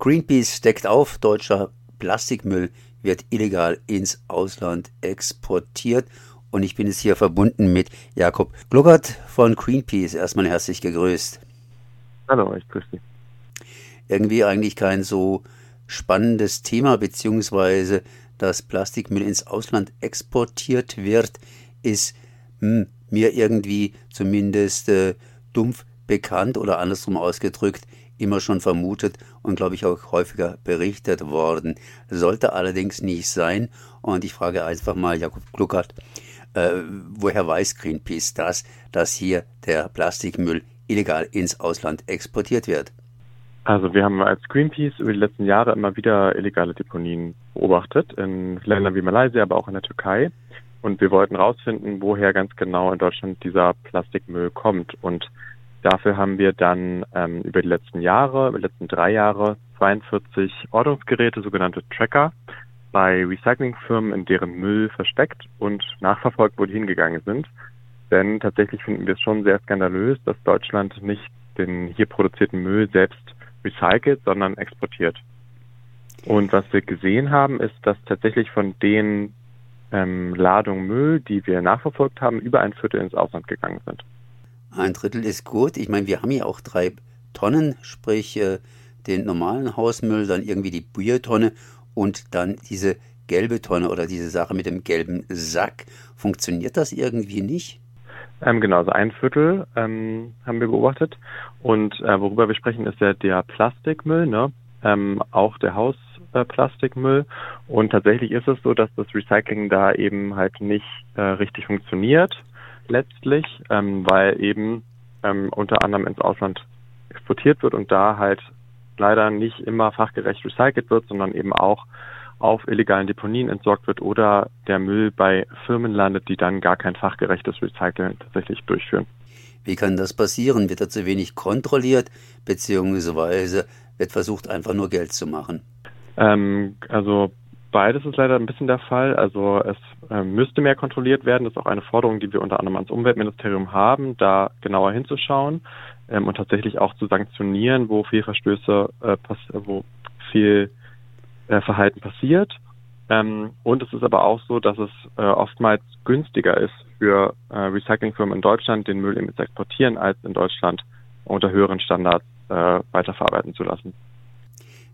Greenpeace deckt auf, deutscher Plastikmüll wird illegal ins Ausland exportiert. Und ich bin jetzt hier verbunden mit Jakob Gluckert von Greenpeace. Erstmal herzlich gegrüßt. Hallo, ich grüße Sie. Irgendwie eigentlich kein so spannendes Thema, beziehungsweise dass Plastikmüll ins Ausland exportiert wird, ist hm, mir irgendwie zumindest äh, dumpf bekannt oder andersrum ausgedrückt immer schon vermutet und glaube ich auch häufiger berichtet worden. Sollte allerdings nicht sein. Und ich frage einfach mal Jakob Gluckert, äh, woher weiß Greenpeace das, dass hier der Plastikmüll illegal ins Ausland exportiert wird? Also wir haben als Greenpeace über die letzten Jahre immer wieder illegale Deponien beobachtet, in Ländern wie Malaysia, aber auch in der Türkei. Und wir wollten herausfinden, woher ganz genau in Deutschland dieser Plastikmüll kommt. Und dafür haben wir dann ähm, über die letzten Jahre, über die letzten drei Jahre, 42 Ortungsgeräte, sogenannte Tracker, bei Recyclingfirmen in deren Müll versteckt und nachverfolgt, wo die hingegangen sind. Denn tatsächlich finden wir es schon sehr skandalös, dass Deutschland nicht den hier produzierten Müll selbst recycelt, sondern exportiert. Und was wir gesehen haben, ist, dass tatsächlich von den ähm, Ladungen Müll, die wir nachverfolgt haben, über ein Viertel ins Ausland gegangen sind. Ein Drittel ist gut. Ich meine, wir haben ja auch drei Tonnen, sprich äh, den normalen Hausmüll, dann irgendwie die Biotonne und dann diese gelbe Tonne oder diese Sache mit dem gelben Sack. Funktioniert das irgendwie nicht? Ähm, genau, also ein Viertel ähm, haben wir beobachtet. Und äh, worüber wir sprechen, ist ja der Plastikmüll, ne? ähm, auch der Hausplastikmüll. Äh, und tatsächlich ist es so, dass das Recycling da eben halt nicht äh, richtig funktioniert letztlich, ähm, weil eben ähm, unter anderem ins Ausland exportiert wird und da halt leider nicht immer fachgerecht recycelt wird, sondern eben auch auf illegalen Deponien entsorgt wird oder der Müll bei Firmen landet, die dann gar kein fachgerechtes Recycling tatsächlich durchführen. Wie kann das passieren? Wird da zu wenig kontrolliert, beziehungsweise wird versucht, einfach nur Geld zu machen? Ähm, also beides ist leider ein bisschen der Fall. Also es äh, müsste mehr kontrolliert werden. Das ist auch eine Forderung, die wir unter anderem ans Umweltministerium haben, da genauer hinzuschauen ähm, und tatsächlich auch zu sanktionieren, wo viel Verstöße, äh, wo viel äh, Verhalten passiert. Ähm, und es ist aber auch so, dass es oftmals günstiger ist für Recyclingfirmen in Deutschland, den Müll eben zu exportieren, als in Deutschland unter höheren Standards weiterverarbeiten zu lassen.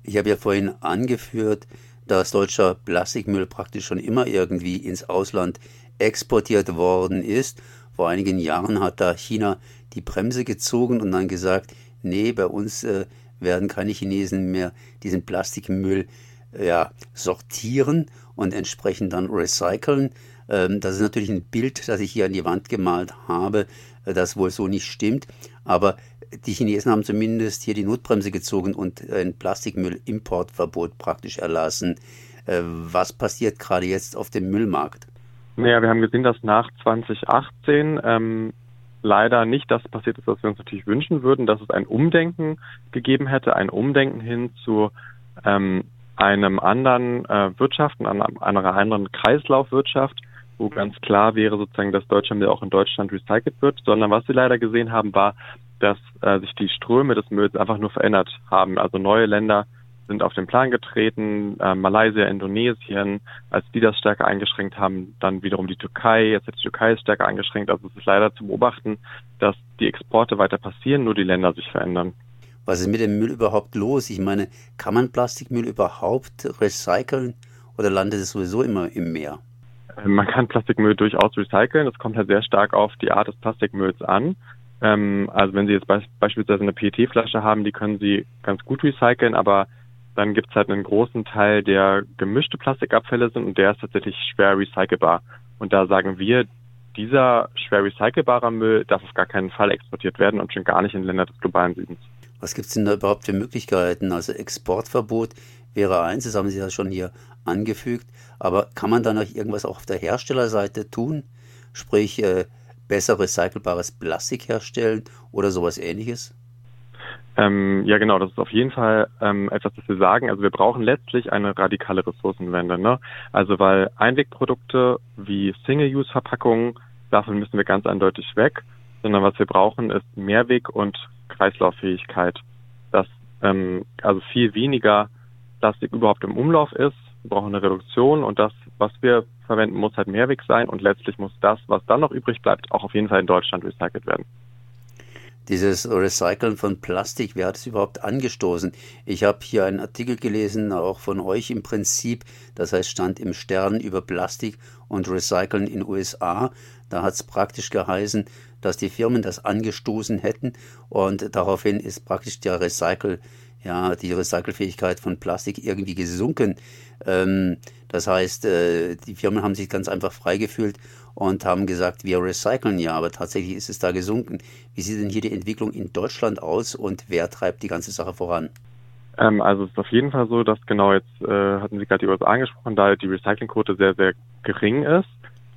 Ich habe ja vorhin angeführt, dass deutscher Plastikmüll praktisch schon immer irgendwie ins Ausland exportiert worden ist. Vor einigen Jahren hat da China die Bremse gezogen und dann gesagt, nee, bei uns äh, werden keine Chinesen mehr diesen Plastikmüll ja, sortieren und entsprechend dann recyceln. Ähm, das ist natürlich ein Bild, das ich hier an die Wand gemalt habe, äh, das wohl so nicht stimmt. Aber die Chinesen haben zumindest hier die Notbremse gezogen und ein Plastikmüllimportverbot praktisch erlassen. Äh, was passiert gerade jetzt auf dem Müllmarkt? Naja, wir haben gesehen, dass nach 2018 ähm, leider nicht das passiert ist, was wir uns natürlich wünschen würden, dass es ein Umdenken gegeben hätte, ein Umdenken hin zu ähm, einem anderen äh, Wirtschaft, einer, einer anderen Kreislaufwirtschaft, wo ganz klar wäre sozusagen, dass Deutschland auch in Deutschland recycelt wird, sondern was wir leider gesehen haben, war, dass äh, sich die Ströme des Mülls einfach nur verändert haben. Also neue Länder sind auf den Plan getreten, äh, Malaysia, Indonesien, als die das stärker eingeschränkt haben, dann wiederum die Türkei, jetzt hat die Türkei es stärker eingeschränkt. Also es ist leider zu beobachten, dass die Exporte weiter passieren, nur die Länder sich verändern. Was ist mit dem Müll überhaupt los? Ich meine, kann man Plastikmüll überhaupt recyceln oder landet es sowieso immer im Meer? Man kann Plastikmüll durchaus recyceln. Es kommt halt sehr stark auf die Art des Plastikmülls an. Ähm, also wenn Sie jetzt be beispielsweise eine PET-Flasche haben, die können Sie ganz gut recyceln, aber dann gibt es halt einen großen Teil, der gemischte Plastikabfälle sind und der ist tatsächlich schwer recycelbar. Und da sagen wir, dieser schwer recycelbare Müll darf auf gar keinen Fall exportiert werden und schon gar nicht in Länder des globalen Südens. Was gibt es denn da überhaupt für Möglichkeiten? Also Exportverbot wäre eins, das haben Sie ja schon hier angefügt, aber kann man da noch irgendwas auch auf der Herstellerseite tun? Sprich, äh, besser recycelbares Plastik herstellen oder sowas ähnliches? Ähm, ja, genau, das ist auf jeden Fall ähm, etwas, das wir sagen. Also wir brauchen letztlich eine radikale Ressourcenwende. Ne? Also weil Einwegprodukte wie Single-Use-Verpackungen, davon müssen wir ganz eindeutig weg, sondern was wir brauchen, ist Mehrweg und Kreislauffähigkeit. Das äh, ähm, also viel weniger Plastik überhaupt im Umlauf ist. Wir brauchen eine Reduktion und das, was wir verwenden, muss halt Mehrweg sein und letztlich muss das, was dann noch übrig bleibt, auch auf jeden Fall in Deutschland recycelt werden dieses Recyceln von Plastik, wer hat es überhaupt angestoßen? Ich habe hier einen Artikel gelesen, auch von euch im Prinzip, das heißt stand im Stern über Plastik und Recyceln in USA. Da hat es praktisch geheißen, dass die Firmen das angestoßen hätten und daraufhin ist praktisch der Recycle, ja, die Recycelfähigkeit von Plastik irgendwie gesunken. Ähm, das heißt, äh, die Firmen haben sich ganz einfach freigefühlt und haben gesagt, wir recyceln ja, aber tatsächlich ist es da gesunken. Wie sieht denn hier die Entwicklung in Deutschland aus und wer treibt die ganze Sache voran? Ähm, also es ist auf jeden Fall so, dass genau jetzt äh, hatten Sie gerade die USA angesprochen, da die Recyclingquote sehr, sehr gering ist.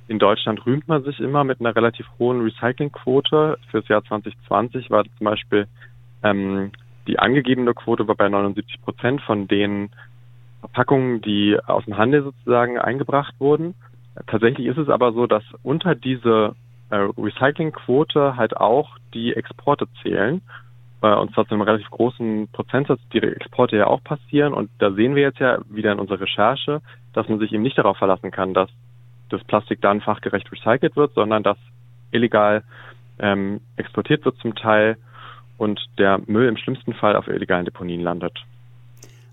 In Deutschland rühmt man sich immer mit einer relativ hohen Recyclingquote. Fürs Jahr 2020 war zum Beispiel ähm, die angegebene Quote war bei 79 Prozent von den Verpackungen, die aus dem Handel sozusagen eingebracht wurden. Tatsächlich ist es aber so, dass unter diese äh, Recyclingquote halt auch die Exporte zählen. Äh, und zwar zu einem relativ großen Prozentsatz, die Exporte ja auch passieren. Und da sehen wir jetzt ja wieder in unserer Recherche, dass man sich eben nicht darauf verlassen kann, dass das Plastik dann fachgerecht recycelt wird, sondern dass illegal ähm, exportiert wird zum Teil und der Müll im schlimmsten Fall auf illegalen Deponien landet.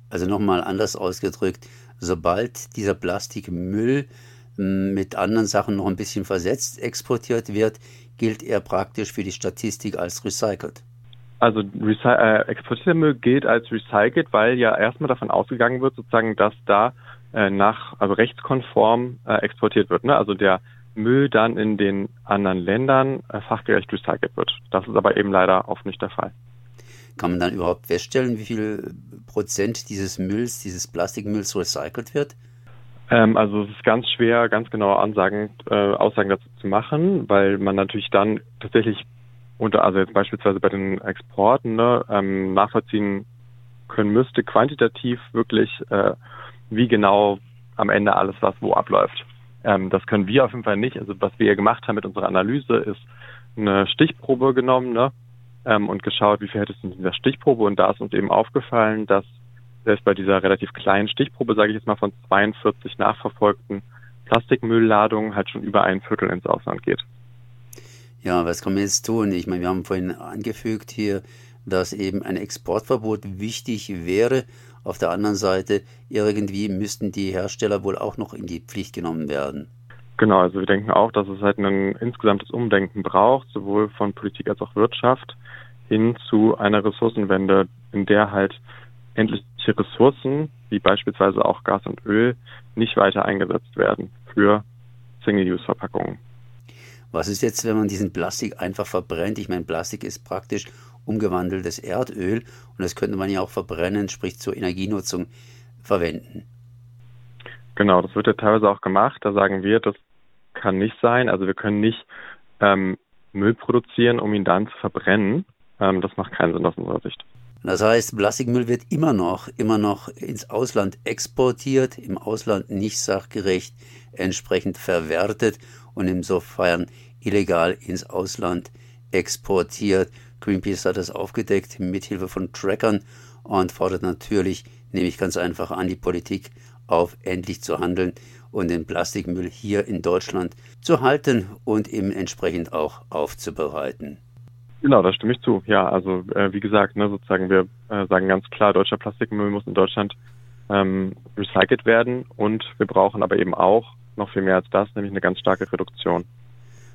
Also nochmal anders ausgedrückt, sobald dieser Plastikmüll hm, mit anderen Sachen noch ein bisschen versetzt exportiert wird, gilt er praktisch für die Statistik als recycelt. Also äh, exportierter Müll gilt als recycelt, weil ja erstmal davon ausgegangen wird, sozusagen, dass da äh, nach, also rechtskonform äh, exportiert wird. Ne? Also der Müll dann in den anderen Ländern äh, fachgerecht recycelt wird. Das ist aber eben leider oft nicht der Fall. Kann man dann überhaupt feststellen, wie viel Prozent dieses Mülls, dieses Plastikmülls recycelt wird? Ähm, also es ist ganz schwer, ganz genaue Ansagen, äh, Aussagen dazu zu machen, weil man natürlich dann tatsächlich unter, also jetzt beispielsweise bei den Exporten, ne, ähm, nachvollziehen können müsste, quantitativ wirklich, äh, wie genau am Ende alles was wo abläuft. Ähm, das können wir auf jeden Fall nicht. Also was wir gemacht haben mit unserer Analyse ist eine Stichprobe genommen, ne, ähm, und geschaut, wie viel hätte es in dieser Stichprobe. Und da ist uns eben aufgefallen, dass selbst bei dieser relativ kleinen Stichprobe, sage ich jetzt mal, von 42 nachverfolgten Plastikmüllladungen halt schon über ein Viertel ins Ausland geht. Ja, was kann man jetzt tun? Ich meine, wir haben vorhin angefügt hier, dass eben ein Exportverbot wichtig wäre. Auf der anderen Seite, irgendwie müssten die Hersteller wohl auch noch in die Pflicht genommen werden. Genau, also wir denken auch, dass es halt ein insgesamtes Umdenken braucht, sowohl von Politik als auch Wirtschaft, hin zu einer Ressourcenwende, in der halt endliche Ressourcen, wie beispielsweise auch Gas und Öl, nicht weiter eingesetzt werden für Single-Use-Verpackungen. Was ist jetzt, wenn man diesen Plastik einfach verbrennt? Ich meine, Plastik ist praktisch umgewandeltes Erdöl und das könnte man ja auch verbrennen, sprich zur Energienutzung verwenden. Genau, das wird ja teilweise auch gemacht. Da sagen wir, das kann nicht sein. Also wir können nicht ähm, Müll produzieren, um ihn dann zu verbrennen. Ähm, das macht keinen Sinn aus unserer Sicht. Das heißt, Plastikmüll wird immer noch, immer noch ins Ausland exportiert, im Ausland nicht sachgerecht entsprechend verwertet und insofern illegal ins Ausland exportiert. Greenpeace hat das aufgedeckt mit Hilfe von Trackern und fordert natürlich, nämlich ganz einfach an die Politik auf, endlich zu handeln und den Plastikmüll hier in Deutschland zu halten und eben entsprechend auch aufzubereiten. Genau, da stimme ich zu. Ja, also äh, wie gesagt, ne, sozusagen wir äh, sagen ganz klar, deutscher Plastikmüll muss in Deutschland ähm, recycelt werden und wir brauchen aber eben auch noch viel mehr als das, nämlich eine ganz starke Reduktion.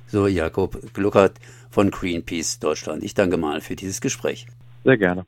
So, Jakob Gluckert von Greenpeace Deutschland. Ich danke mal für dieses Gespräch. Sehr gerne.